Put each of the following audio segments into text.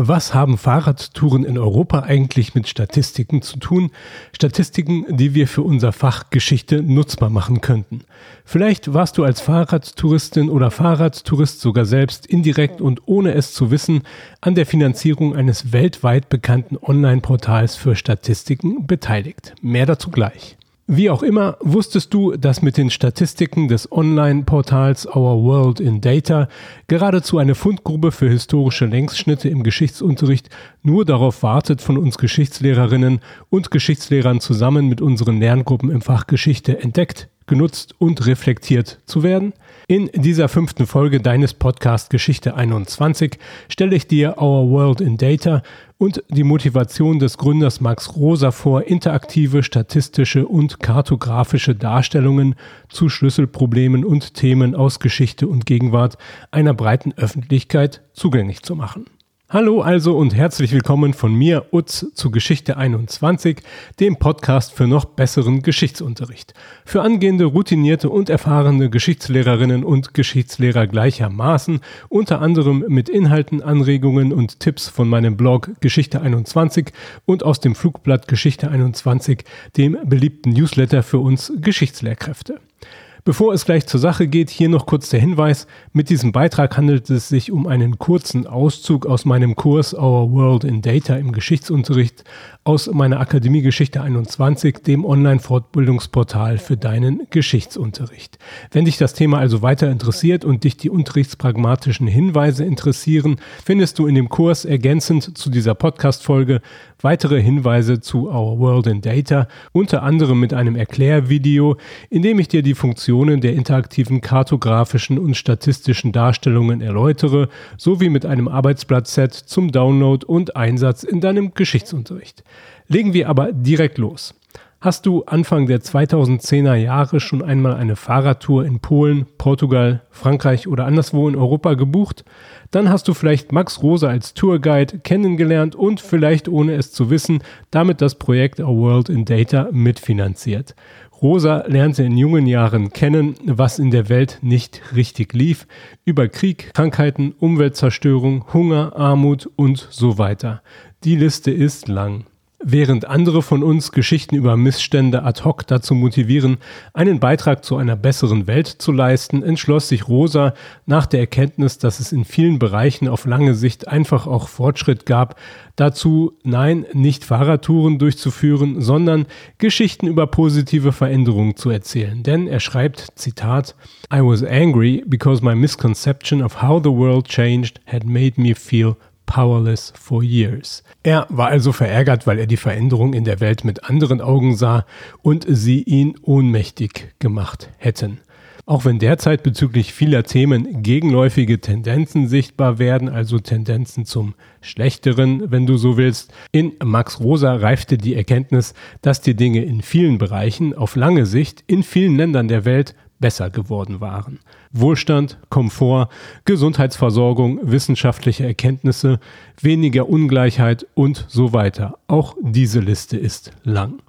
Was haben Fahrradtouren in Europa eigentlich mit Statistiken zu tun? Statistiken, die wir für unser Fach Geschichte nutzbar machen könnten. Vielleicht warst du als Fahrradtouristin oder Fahrradtourist sogar selbst indirekt und ohne es zu wissen an der Finanzierung eines weltweit bekannten Online-Portals für Statistiken beteiligt. Mehr dazu gleich. Wie auch immer, wusstest du, dass mit den Statistiken des Online-Portals Our World in Data geradezu eine Fundgrube für historische Längsschnitte im Geschichtsunterricht nur darauf wartet, von uns Geschichtslehrerinnen und Geschichtslehrern zusammen mit unseren Lerngruppen im Fach Geschichte entdeckt, genutzt und reflektiert zu werden? In dieser fünften Folge deines Podcast Geschichte 21 stelle ich dir Our World in Data und die Motivation des Gründers Max Rosa vor, interaktive, statistische und kartografische Darstellungen zu Schlüsselproblemen und Themen aus Geschichte und Gegenwart einer breiten Öffentlichkeit zugänglich zu machen. Hallo also und herzlich willkommen von mir, Utz, zu Geschichte 21, dem Podcast für noch besseren Geschichtsunterricht. Für angehende, routinierte und erfahrene Geschichtslehrerinnen und Geschichtslehrer gleichermaßen, unter anderem mit Inhalten, Anregungen und Tipps von meinem Blog Geschichte 21 und aus dem Flugblatt Geschichte 21, dem beliebten Newsletter für uns Geschichtslehrkräfte. Bevor es gleich zur Sache geht, hier noch kurz der Hinweis. Mit diesem Beitrag handelt es sich um einen kurzen Auszug aus meinem Kurs Our World in Data im Geschichtsunterricht aus meiner Akademie Geschichte 21, dem Online-Fortbildungsportal für deinen Geschichtsunterricht. Wenn dich das Thema also weiter interessiert und dich die unterrichtspragmatischen Hinweise interessieren, findest du in dem Kurs ergänzend zu dieser Podcast-Folge weitere Hinweise zu Our World in Data, unter anderem mit einem Erklärvideo, in dem ich dir die Funktionen der interaktiven kartografischen und statistischen Darstellungen erläutere, sowie mit einem Arbeitsblattset zum Download und Einsatz in deinem Geschichtsunterricht. Legen wir aber direkt los. Hast du Anfang der 2010er Jahre schon einmal eine Fahrradtour in Polen, Portugal, Frankreich oder anderswo in Europa gebucht? Dann hast du vielleicht Max Rosa als Tourguide kennengelernt und vielleicht ohne es zu wissen, damit das Projekt A World in Data mitfinanziert. Rosa lernte in jungen Jahren kennen, was in der Welt nicht richtig lief, über Krieg, Krankheiten, Umweltzerstörung, Hunger, Armut und so weiter. Die Liste ist lang. Während andere von uns Geschichten über Missstände ad hoc dazu motivieren, einen Beitrag zu einer besseren Welt zu leisten, entschloss sich Rosa nach der Erkenntnis, dass es in vielen Bereichen auf lange Sicht einfach auch Fortschritt gab, dazu, nein, nicht Fahrradtouren durchzuführen, sondern Geschichten über positive Veränderungen zu erzählen. Denn er schreibt, Zitat, I was angry because my misconception of how the world changed had made me feel powerless for years. Er war also verärgert, weil er die Veränderung in der Welt mit anderen Augen sah und sie ihn ohnmächtig gemacht hätten. Auch wenn derzeit bezüglich vieler Themen gegenläufige Tendenzen sichtbar werden, also Tendenzen zum Schlechteren, wenn du so willst, in Max Rosa reifte die Erkenntnis, dass die Dinge in vielen Bereichen auf lange Sicht in vielen Ländern der Welt besser geworden waren. Wohlstand, Komfort, Gesundheitsversorgung, wissenschaftliche Erkenntnisse, weniger Ungleichheit und so weiter. Auch diese Liste ist lang.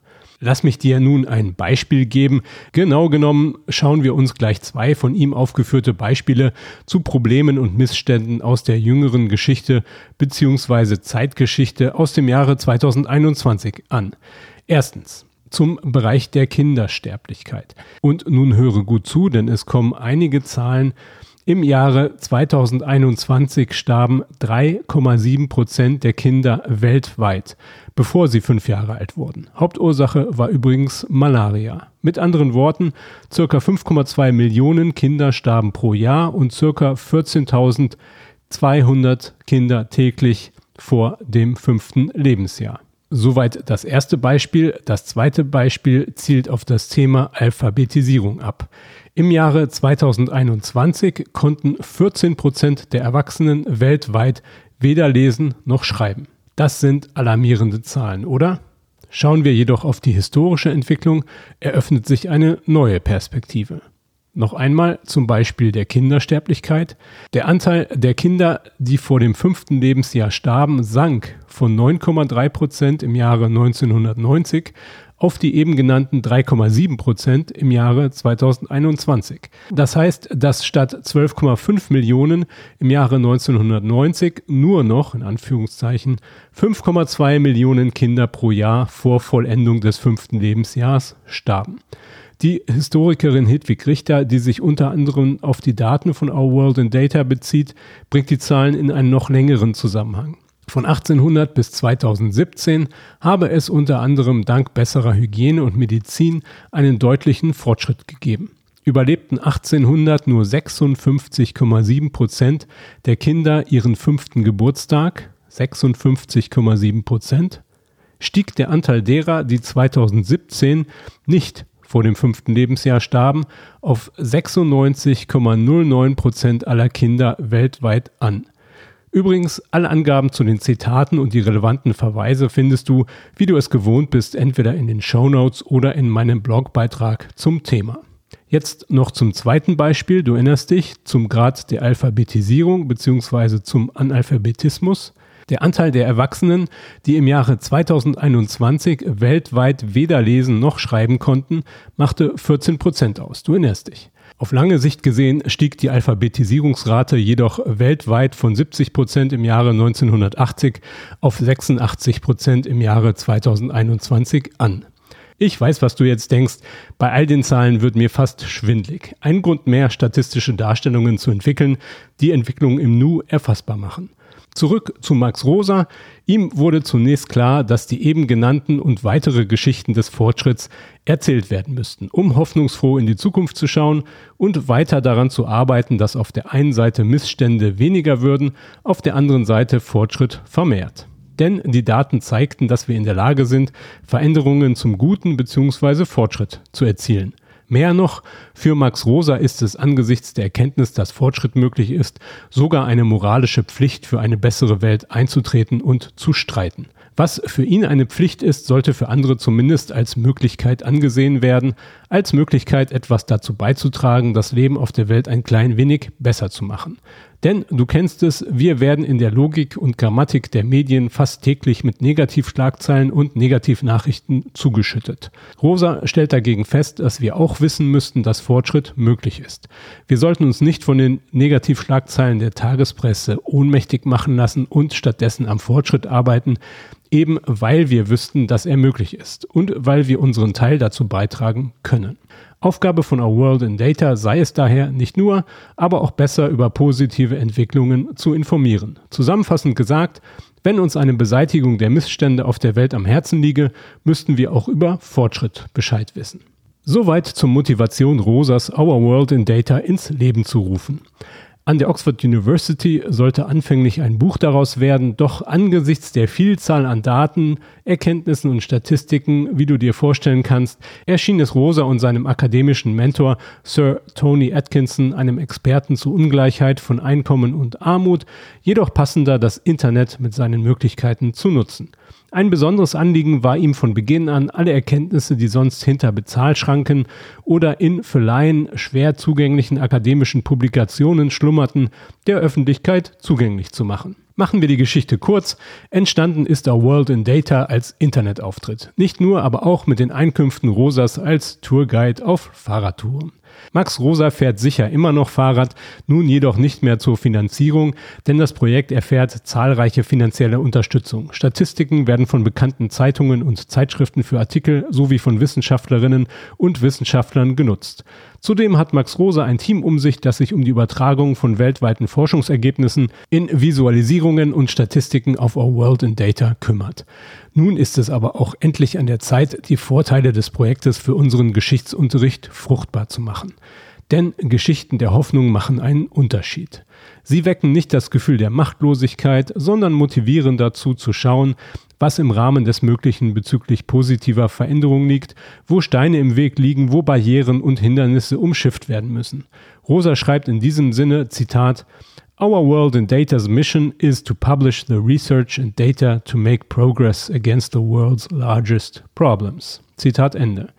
Lass mich dir nun ein Beispiel geben. Genau genommen schauen wir uns gleich zwei von ihm aufgeführte Beispiele zu Problemen und Missständen aus der jüngeren Geschichte bzw. Zeitgeschichte aus dem Jahre 2021 an. Erstens zum Bereich der Kindersterblichkeit. Und nun höre gut zu, denn es kommen einige Zahlen. Im Jahre 2021 starben 3,7 Prozent der Kinder weltweit, bevor sie fünf Jahre alt wurden. Hauptursache war übrigens Malaria. Mit anderen Worten, circa 5,2 Millionen Kinder starben pro Jahr und circa 14.200 Kinder täglich vor dem fünften Lebensjahr. Soweit das erste Beispiel. Das zweite Beispiel zielt auf das Thema Alphabetisierung ab. Im Jahre 2021 konnten 14 Prozent der Erwachsenen weltweit weder lesen noch schreiben. Das sind alarmierende Zahlen, oder? Schauen wir jedoch auf die historische Entwicklung, eröffnet sich eine neue Perspektive. Noch einmal zum Beispiel der Kindersterblichkeit. Der Anteil der Kinder, die vor dem fünften Lebensjahr starben, sank von 9,3 Prozent im Jahre 1990 auf die eben genannten 3,7 Prozent im Jahre 2021. Das heißt, dass statt 12,5 Millionen im Jahre 1990 nur noch, in Anführungszeichen, 5,2 Millionen Kinder pro Jahr vor Vollendung des fünften Lebensjahrs starben. Die Historikerin Hedwig Richter, die sich unter anderem auf die Daten von Our World in Data bezieht, bringt die Zahlen in einen noch längeren Zusammenhang. Von 1800 bis 2017 habe es unter anderem dank besserer Hygiene und Medizin einen deutlichen Fortschritt gegeben. Überlebten 1800 nur 56,7 Prozent der Kinder ihren fünften Geburtstag, 56,7 Prozent, stieg der Anteil derer, die 2017 nicht vor dem fünften Lebensjahr starben, auf 96,09 Prozent aller Kinder weltweit an. Übrigens, alle Angaben zu den Zitaten und die relevanten Verweise findest du, wie du es gewohnt bist, entweder in den Show Notes oder in meinem Blogbeitrag zum Thema. Jetzt noch zum zweiten Beispiel. Du erinnerst dich zum Grad der Alphabetisierung bzw. zum Analphabetismus. Der Anteil der Erwachsenen, die im Jahre 2021 weltweit weder lesen noch schreiben konnten, machte 14 Prozent aus. Du erinnerst dich. Auf lange Sicht gesehen stieg die Alphabetisierungsrate jedoch weltweit von 70 Prozent im Jahre 1980 auf 86 Prozent im Jahre 2021 an. Ich weiß, was du jetzt denkst. Bei all den Zahlen wird mir fast schwindlig. Ein Grund mehr, statistische Darstellungen zu entwickeln, die Entwicklung im Nu erfassbar machen. Zurück zu Max Rosa. Ihm wurde zunächst klar, dass die eben genannten und weitere Geschichten des Fortschritts erzählt werden müssten, um hoffnungsfroh in die Zukunft zu schauen und weiter daran zu arbeiten, dass auf der einen Seite Missstände weniger würden, auf der anderen Seite Fortschritt vermehrt. Denn die Daten zeigten, dass wir in der Lage sind, Veränderungen zum Guten bzw. Fortschritt zu erzielen. Mehr noch, für Max Rosa ist es angesichts der Erkenntnis, dass Fortschritt möglich ist, sogar eine moralische Pflicht für eine bessere Welt einzutreten und zu streiten. Was für ihn eine Pflicht ist, sollte für andere zumindest als Möglichkeit angesehen werden, als Möglichkeit etwas dazu beizutragen, das Leben auf der Welt ein klein wenig besser zu machen. Denn du kennst es, wir werden in der Logik und Grammatik der Medien fast täglich mit Negativschlagzeilen und Negativnachrichten zugeschüttet. Rosa stellt dagegen fest, dass wir auch wissen müssten, dass Fortschritt möglich ist. Wir sollten uns nicht von den Negativschlagzeilen der Tagespresse ohnmächtig machen lassen und stattdessen am Fortschritt arbeiten, eben weil wir wüssten, dass er möglich ist und weil wir unseren Teil dazu beitragen können. Aufgabe von Our World in Data sei es daher, nicht nur, aber auch besser über positive Entwicklungen zu informieren. Zusammenfassend gesagt, wenn uns eine Beseitigung der Missstände auf der Welt am Herzen liege, müssten wir auch über Fortschritt Bescheid wissen. Soweit zur Motivation Rosas Our World in Data ins Leben zu rufen. An der Oxford University sollte anfänglich ein Buch daraus werden, doch angesichts der Vielzahl an Daten, Erkenntnissen und Statistiken, wie du dir vorstellen kannst, erschien es Rosa und seinem akademischen Mentor Sir Tony Atkinson, einem Experten zu Ungleichheit von Einkommen und Armut, jedoch passender, das Internet mit seinen Möglichkeiten zu nutzen. Ein besonderes Anliegen war ihm von Beginn an, alle Erkenntnisse, die sonst hinter Bezahlschranken oder in für Laien schwer zugänglichen akademischen Publikationen schlummerten, der Öffentlichkeit zugänglich zu machen. Machen wir die Geschichte kurz. Entstanden ist Our World in Data als Internetauftritt. Nicht nur, aber auch mit den Einkünften Rosas als Tourguide auf Fahrradtouren. Max Rosa fährt sicher immer noch Fahrrad, nun jedoch nicht mehr zur Finanzierung, denn das Projekt erfährt zahlreiche finanzielle Unterstützung. Statistiken werden von bekannten Zeitungen und Zeitschriften für Artikel sowie von Wissenschaftlerinnen und Wissenschaftlern genutzt. Zudem hat Max Rosa ein Team um sich, das sich um die Übertragung von weltweiten Forschungsergebnissen in Visualisierungen und Statistiken auf Our World in Data kümmert. Nun ist es aber auch endlich an der Zeit, die Vorteile des Projektes für unseren Geschichtsunterricht fruchtbar zu machen. Denn Geschichten der Hoffnung machen einen Unterschied. Sie wecken nicht das Gefühl der Machtlosigkeit, sondern motivieren dazu zu schauen, was im Rahmen des Möglichen bezüglich positiver Veränderung liegt, wo Steine im Weg liegen, wo Barrieren und Hindernisse umschifft werden müssen. Rosa schreibt in diesem Sinne, Zitat, Our World in Data's mission is to publish the research and data to make progress against the world's largest problems. Zitat Ende.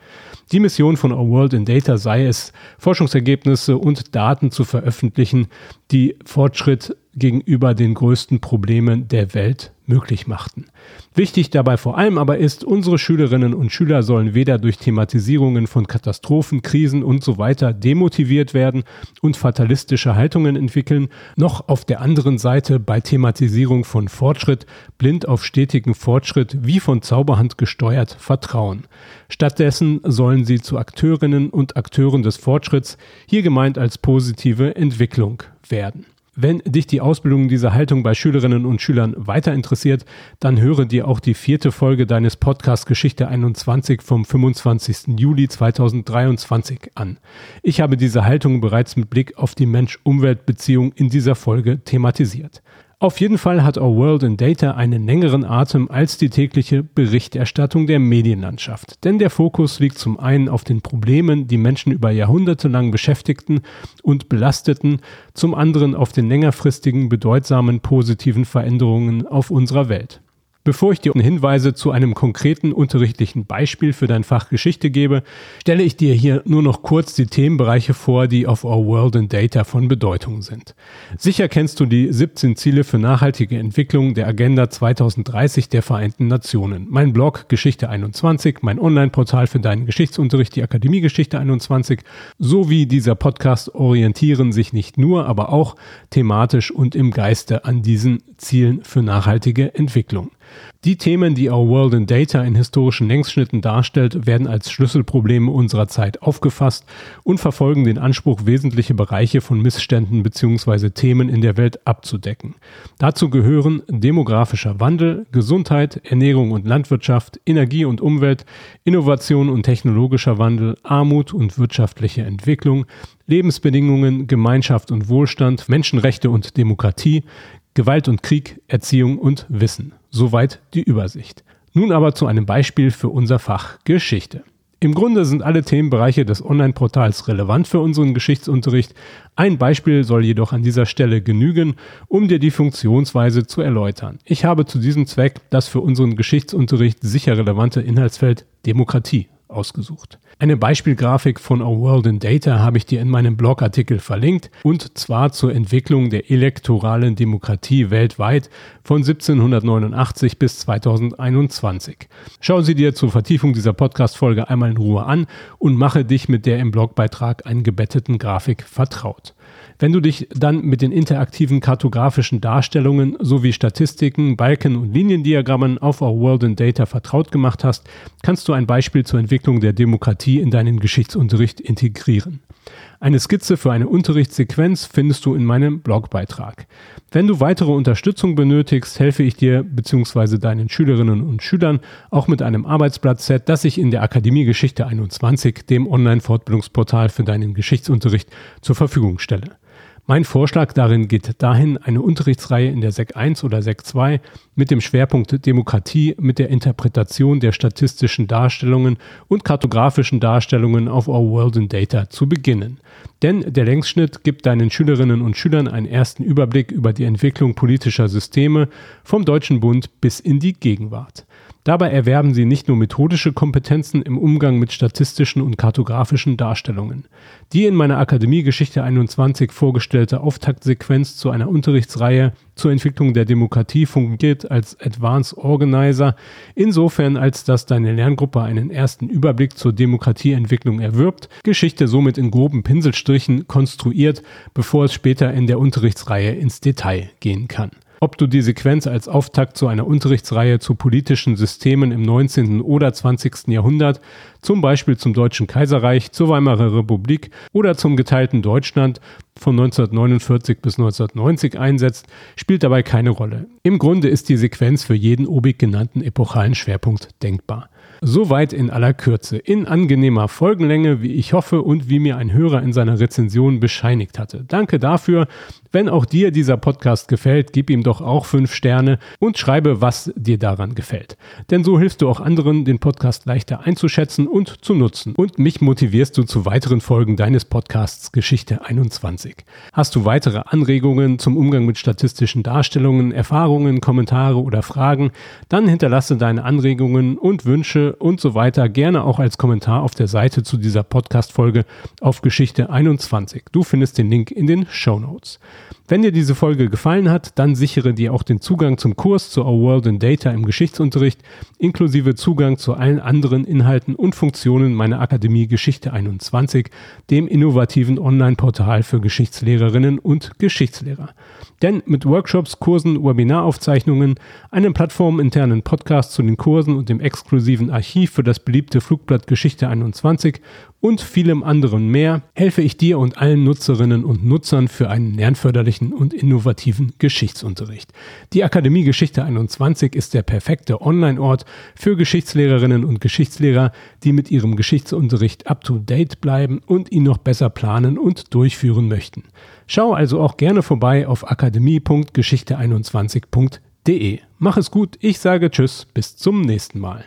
Die Mission von Our World in Data sei es, Forschungsergebnisse und Daten zu veröffentlichen, die Fortschritt gegenüber den größten Problemen der Welt möglich machten. Wichtig dabei vor allem aber ist, unsere Schülerinnen und Schüler sollen weder durch Thematisierungen von Katastrophen, Krisen und so weiter demotiviert werden und fatalistische Haltungen entwickeln, noch auf der anderen Seite bei Thematisierung von Fortschritt blind auf stetigen Fortschritt wie von Zauberhand gesteuert vertrauen. Stattdessen sollen sie zu Akteurinnen und Akteuren des Fortschritts, hier gemeint als positive Entwicklung, werden. Wenn dich die Ausbildung dieser Haltung bei Schülerinnen und Schülern weiter interessiert, dann höre dir auch die vierte Folge deines Podcasts Geschichte 21 vom 25. Juli 2023 an. Ich habe diese Haltung bereits mit Blick auf die Mensch-Umwelt-Beziehung in dieser Folge thematisiert. Auf jeden Fall hat Our World in Data einen längeren Atem als die tägliche Berichterstattung der Medienlandschaft. Denn der Fokus liegt zum einen auf den Problemen, die Menschen über Jahrhunderte lang beschäftigten und belasteten, zum anderen auf den längerfristigen, bedeutsamen positiven Veränderungen auf unserer Welt. Bevor ich dir Hinweise zu einem konkreten unterrichtlichen Beispiel für dein Fach Geschichte gebe, stelle ich dir hier nur noch kurz die Themenbereiche vor, die auf Our World and Data von Bedeutung sind. Sicher kennst du die 17 Ziele für nachhaltige Entwicklung der Agenda 2030 der Vereinten Nationen. Mein Blog Geschichte 21, mein Online-Portal für deinen Geschichtsunterricht, die Akademie Geschichte 21, sowie dieser Podcast orientieren sich nicht nur, aber auch thematisch und im Geiste an diesen Zielen für nachhaltige Entwicklung. Die Themen, die Our World in Data in historischen Längsschnitten darstellt, werden als Schlüsselprobleme unserer Zeit aufgefasst und verfolgen den Anspruch, wesentliche Bereiche von Missständen bzw. Themen in der Welt abzudecken. Dazu gehören demografischer Wandel, Gesundheit, Ernährung und Landwirtschaft, Energie und Umwelt, Innovation und technologischer Wandel, Armut und wirtschaftliche Entwicklung, Lebensbedingungen, Gemeinschaft und Wohlstand, Menschenrechte und Demokratie, Gewalt und Krieg, Erziehung und Wissen. Soweit die Übersicht. Nun aber zu einem Beispiel für unser Fach Geschichte. Im Grunde sind alle Themenbereiche des Online-Portals relevant für unseren Geschichtsunterricht. Ein Beispiel soll jedoch an dieser Stelle genügen, um dir die Funktionsweise zu erläutern. Ich habe zu diesem Zweck das für unseren Geschichtsunterricht sicher relevante Inhaltsfeld Demokratie ausgesucht. Eine Beispielgrafik von Our World in Data habe ich dir in meinem Blogartikel verlinkt und zwar zur Entwicklung der elektoralen Demokratie weltweit von 1789 bis 2021. Schau sie dir zur Vertiefung dieser Podcast-Folge einmal in Ruhe an und mache dich mit der im Blogbeitrag eingebetteten Grafik vertraut. Wenn du dich dann mit den interaktiven kartografischen Darstellungen sowie Statistiken, Balken und Liniendiagrammen auf Our World in Data vertraut gemacht hast, kannst du ein Beispiel zur Entwicklung der Demokratie in deinen Geschichtsunterricht integrieren. Eine Skizze für eine Unterrichtssequenz findest du in meinem Blogbeitrag. Wenn du weitere Unterstützung benötigst, helfe ich dir bzw. deinen Schülerinnen und Schülern auch mit einem Arbeitsblattset, das ich in der Akademie Geschichte 21, dem Online-Fortbildungsportal für deinen Geschichtsunterricht, zur Verfügung stelle. Mein Vorschlag darin geht dahin, eine Unterrichtsreihe in der SEC 1 oder SEC 2 mit dem Schwerpunkt Demokratie mit der Interpretation der statistischen Darstellungen und kartografischen Darstellungen auf Our World in Data zu beginnen. Denn der Längsschnitt gibt deinen Schülerinnen und Schülern einen ersten Überblick über die Entwicklung politischer Systeme vom Deutschen Bund bis in die Gegenwart. Dabei erwerben sie nicht nur methodische Kompetenzen im Umgang mit statistischen und kartografischen Darstellungen. Die in meiner Akademie Geschichte 21 vorgestellte Auftaktsequenz zu einer Unterrichtsreihe zur Entwicklung der Demokratie fungiert als Advanced Organizer, insofern als dass deine Lerngruppe einen ersten Überblick zur Demokratieentwicklung erwirbt, Geschichte somit in groben Pinselstrichen konstruiert, bevor es später in der Unterrichtsreihe ins Detail gehen kann. Ob du die Sequenz als Auftakt zu einer Unterrichtsreihe zu politischen Systemen im 19. oder 20. Jahrhundert, zum Beispiel zum Deutschen Kaiserreich, zur Weimarer Republik oder zum geteilten Deutschland von 1949 bis 1990 einsetzt, spielt dabei keine Rolle. Im Grunde ist die Sequenz für jeden obig genannten epochalen Schwerpunkt denkbar. Soweit in aller Kürze, in angenehmer Folgenlänge, wie ich hoffe und wie mir ein Hörer in seiner Rezension bescheinigt hatte. Danke dafür. Wenn auch dir dieser Podcast gefällt, gib ihm doch auch fünf Sterne und schreibe, was dir daran gefällt. Denn so hilfst du auch anderen, den Podcast leichter einzuschätzen und zu nutzen. Und mich motivierst du zu weiteren Folgen deines Podcasts Geschichte 21. Hast du weitere Anregungen zum Umgang mit statistischen Darstellungen, Erfahrungen, Kommentare oder Fragen, dann hinterlasse deine Anregungen und Wünsche und so weiter gerne auch als Kommentar auf der Seite zu dieser Podcast-Folge auf Geschichte 21. Du findest den Link in den Show Notes. Wenn dir diese Folge gefallen hat, dann sichere dir auch den Zugang zum Kurs zu Our World in Data im Geschichtsunterricht, inklusive Zugang zu allen anderen Inhalten und Funktionen meiner Akademie Geschichte 21, dem innovativen Online-Portal für Geschichtslehrerinnen und Geschichtslehrer. Denn mit Workshops, Kursen, Webinaraufzeichnungen, einem plattforminternen Podcast zu den Kursen und dem exklusiven Archiv für das beliebte Flugblatt Geschichte 21 und vielem anderen mehr helfe ich dir und allen Nutzerinnen und Nutzern für einen lernförderlichen und innovativen Geschichtsunterricht. Die Akademie Geschichte 21 ist der perfekte Online-Ort für Geschichtslehrerinnen und Geschichtslehrer, die mit ihrem Geschichtsunterricht up-to-date bleiben und ihn noch besser planen und durchführen möchten. Schau also auch gerne vorbei auf akademie.geschichte21.de. Mach es gut, ich sage Tschüss, bis zum nächsten Mal.